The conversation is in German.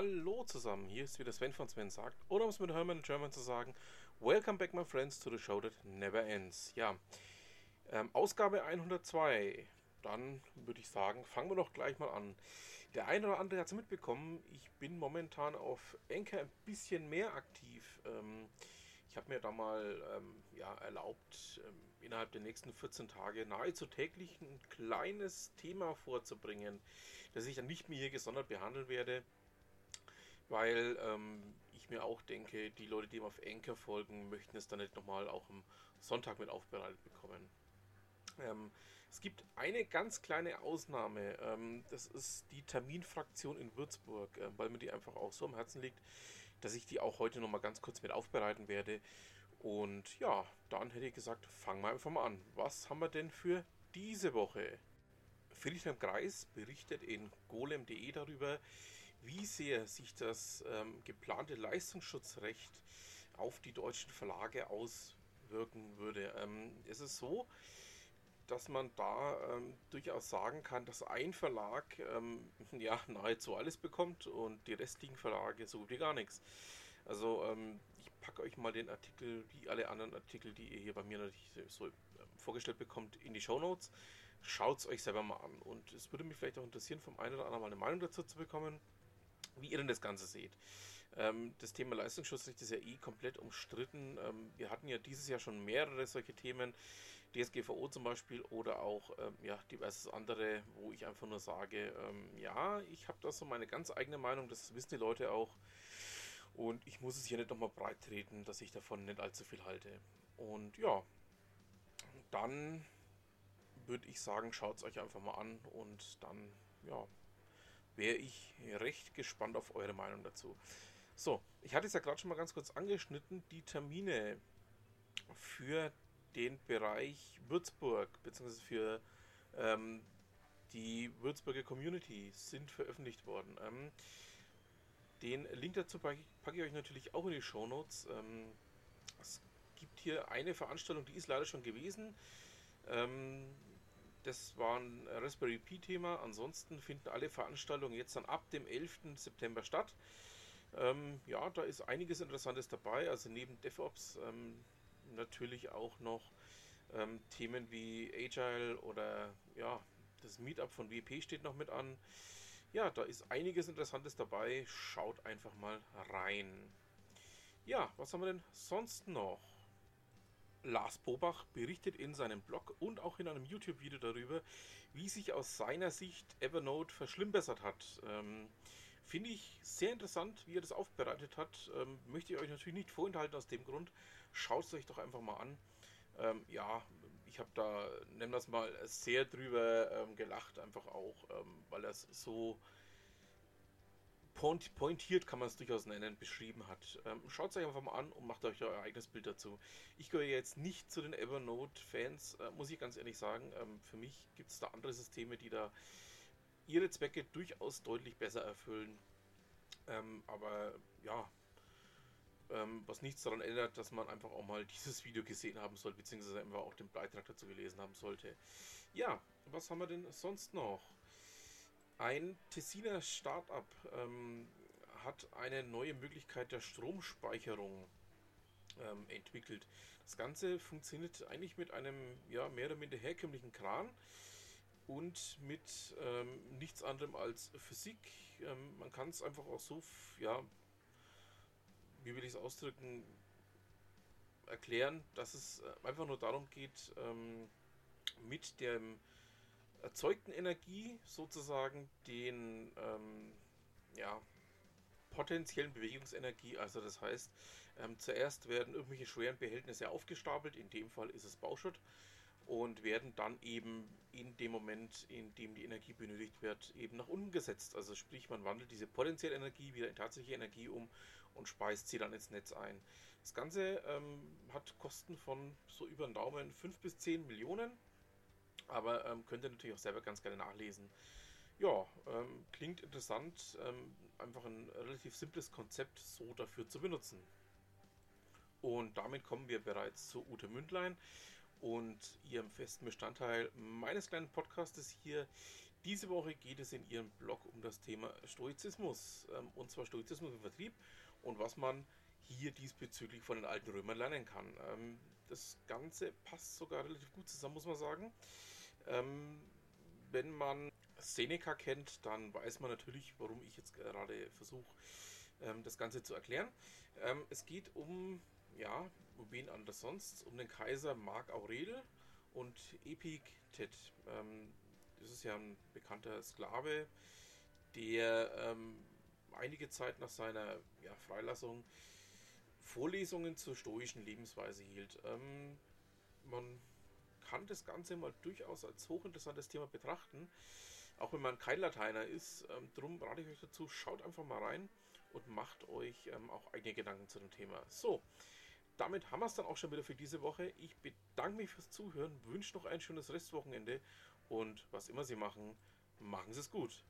Hallo zusammen, hier ist wieder Sven von Sven sagt, oder um es mit Hermann German zu sagen, Welcome back my friends to the show that never ends. Ja, ähm, Ausgabe 102. Dann würde ich sagen, fangen wir doch gleich mal an. Der eine oder andere hat es mitbekommen, ich bin momentan auf Enker ein bisschen mehr aktiv. Ähm, ich habe mir da mal ähm, ja, erlaubt, ähm, innerhalb der nächsten 14 Tage nahezu täglich ein kleines Thema vorzubringen, das ich dann nicht mehr hier gesondert behandeln werde, weil ähm, ich mir auch denke, die Leute, die ihm auf Anchor folgen, möchten es dann nicht nochmal auch am Sonntag mit aufbereitet bekommen. Ähm, es gibt eine ganz kleine Ausnahme. Ähm, das ist die Terminfraktion in Würzburg, äh, weil mir die einfach auch so am Herzen liegt, dass ich die auch heute nochmal ganz kurz mit aufbereiten werde. Und ja, dann hätte ich gesagt, fangen wir einfach mal an. Was haben wir denn für diese Woche? Friedhelm Kreis berichtet in golem.de darüber, wie sehr sich das ähm, geplante Leistungsschutzrecht auf die deutschen Verlage auswirken würde. Ähm, es ist so, dass man da ähm, durchaus sagen kann, dass ein Verlag ähm, ja nahezu alles bekommt und die restlichen Verlage so gut wie gar nichts. Also ähm, ich packe euch mal den Artikel, wie alle anderen Artikel, die ihr hier bei mir natürlich so ähm, vorgestellt bekommt, in die Show Notes. Schaut es euch selber mal an. Und es würde mich vielleicht auch interessieren, vom einen oder anderen mal eine Meinung dazu zu bekommen, wie ihr denn das Ganze seht. Ähm, das Thema Leistungsschutzrecht ist ja eh komplett umstritten. Ähm, wir hatten ja dieses Jahr schon mehrere solche Themen, DSGVO zum Beispiel oder auch ähm, ja, diverses andere, wo ich einfach nur sage, ähm, ja, ich habe da so meine ganz eigene Meinung, das wissen die Leute auch. Und ich muss es hier nicht nochmal breit treten, dass ich davon nicht allzu viel halte. Und ja, dann würde ich sagen, schaut es euch einfach mal an und dann, ja, wäre ich recht gespannt auf eure Meinung dazu. So, ich hatte es ja gerade schon mal ganz kurz angeschnitten, die Termine für den Bereich Würzburg, beziehungsweise für ähm, die Würzburger Community sind veröffentlicht worden. Ähm, den Link dazu packe ich, packe ich, euch natürlich auch in die Show Notes. Ähm, es gibt hier eine Veranstaltung, die ist leider schon gewesen. Ähm, das war ein Raspberry Pi Thema. Ansonsten finden alle Veranstaltungen jetzt dann ab dem 11. September statt. Ähm, ja, da ist einiges Interessantes dabei. Also neben DevOps ähm, natürlich auch noch ähm, Themen wie Agile oder ja, das Meetup von WP steht noch mit an. Ja, da ist einiges Interessantes dabei. Schaut einfach mal rein. Ja, was haben wir denn sonst noch? Lars Bobach berichtet in seinem Blog und auch in einem YouTube-Video darüber, wie sich aus seiner Sicht Evernote verschlimmbessert hat. Ähm, Finde ich sehr interessant, wie er das aufbereitet hat. Ähm, möchte ich euch natürlich nicht vorenthalten aus dem Grund. Schaut es euch doch einfach mal an. Ähm, ja, ich habe da, nennen wir es mal, sehr drüber ähm, gelacht, einfach auch, ähm, weil er es so pointiert, kann man es durchaus nennen, beschrieben hat. Ähm, Schaut es euch einfach mal an und macht euch euer eigenes Bild dazu. Ich gehöre jetzt nicht zu den Evernote-Fans, äh, muss ich ganz ehrlich sagen. Ähm, für mich gibt es da andere Systeme, die da ihre Zwecke durchaus deutlich besser erfüllen. Ähm, aber ja, ähm, was nichts daran ändert, dass man einfach auch mal dieses Video gesehen haben sollte, beziehungsweise einfach auch den Beitrag dazu gelesen haben sollte. Ja, was haben wir denn sonst noch? Ein Tessiner Startup ähm, hat eine neue Möglichkeit der Stromspeicherung ähm, entwickelt. Das Ganze funktioniert eigentlich mit einem ja, mehr oder minder herkömmlichen Kran und mit ähm, nichts anderem als Physik. Ähm, man kann es einfach auch so ja, wie will ich es ausdrücken, erklären, dass es äh, einfach nur darum geht, ähm, mit der erzeugten Energie sozusagen den ähm, ja, potenziellen Bewegungsenergie, also das heißt, ähm, zuerst werden irgendwelche schweren Behältnisse aufgestapelt, in dem Fall ist es Bauschutt, und werden dann eben in dem Moment, in dem die Energie benötigt wird, eben nach unten gesetzt. Also sprich, man wandelt diese potenzielle Energie wieder in tatsächliche Energie um und speist sie dann ins Netz ein. Das Ganze ähm, hat Kosten von so über den Daumen 5 bis 10 Millionen, aber ähm, könnt ihr natürlich auch selber ganz gerne nachlesen. Ja, ähm, klingt interessant, ähm, einfach ein relativ simples Konzept so dafür zu benutzen. Und damit kommen wir bereits zu Ute Mündlein und ihrem festen Bestandteil meines kleinen Podcastes hier, Diese Woche geht es in ihrem Blog um das Thema Stoizismus, ähm, und zwar Stoizismus im Vertrieb und was man hier diesbezüglich von den alten Römern lernen kann. Ähm, das Ganze passt sogar relativ gut zusammen, muss man sagen. Ähm, wenn man Seneca kennt, dann weiß man natürlich, warum ich jetzt gerade versuche, ähm, das Ganze zu erklären. Ähm, es geht um, ja, um wen anders sonst, um den Kaiser Mark Aurel und Epiktet. Ähm, das ist ja ein bekannter Sklave, der ähm, einige Zeit nach seiner ja, Freilassung Vorlesungen zur stoischen Lebensweise hielt. Ähm, man kann das Ganze mal durchaus als hochinteressantes Thema betrachten, auch wenn man kein Lateiner ist. Ähm, drum rate ich euch dazu, schaut einfach mal rein und macht euch ähm, auch eigene Gedanken zu dem Thema. So, damit haben wir es dann auch schon wieder für diese Woche. Ich bedanke mich fürs Zuhören, wünsche noch ein schönes Restwochenende und was immer Sie machen, machen Sie es gut.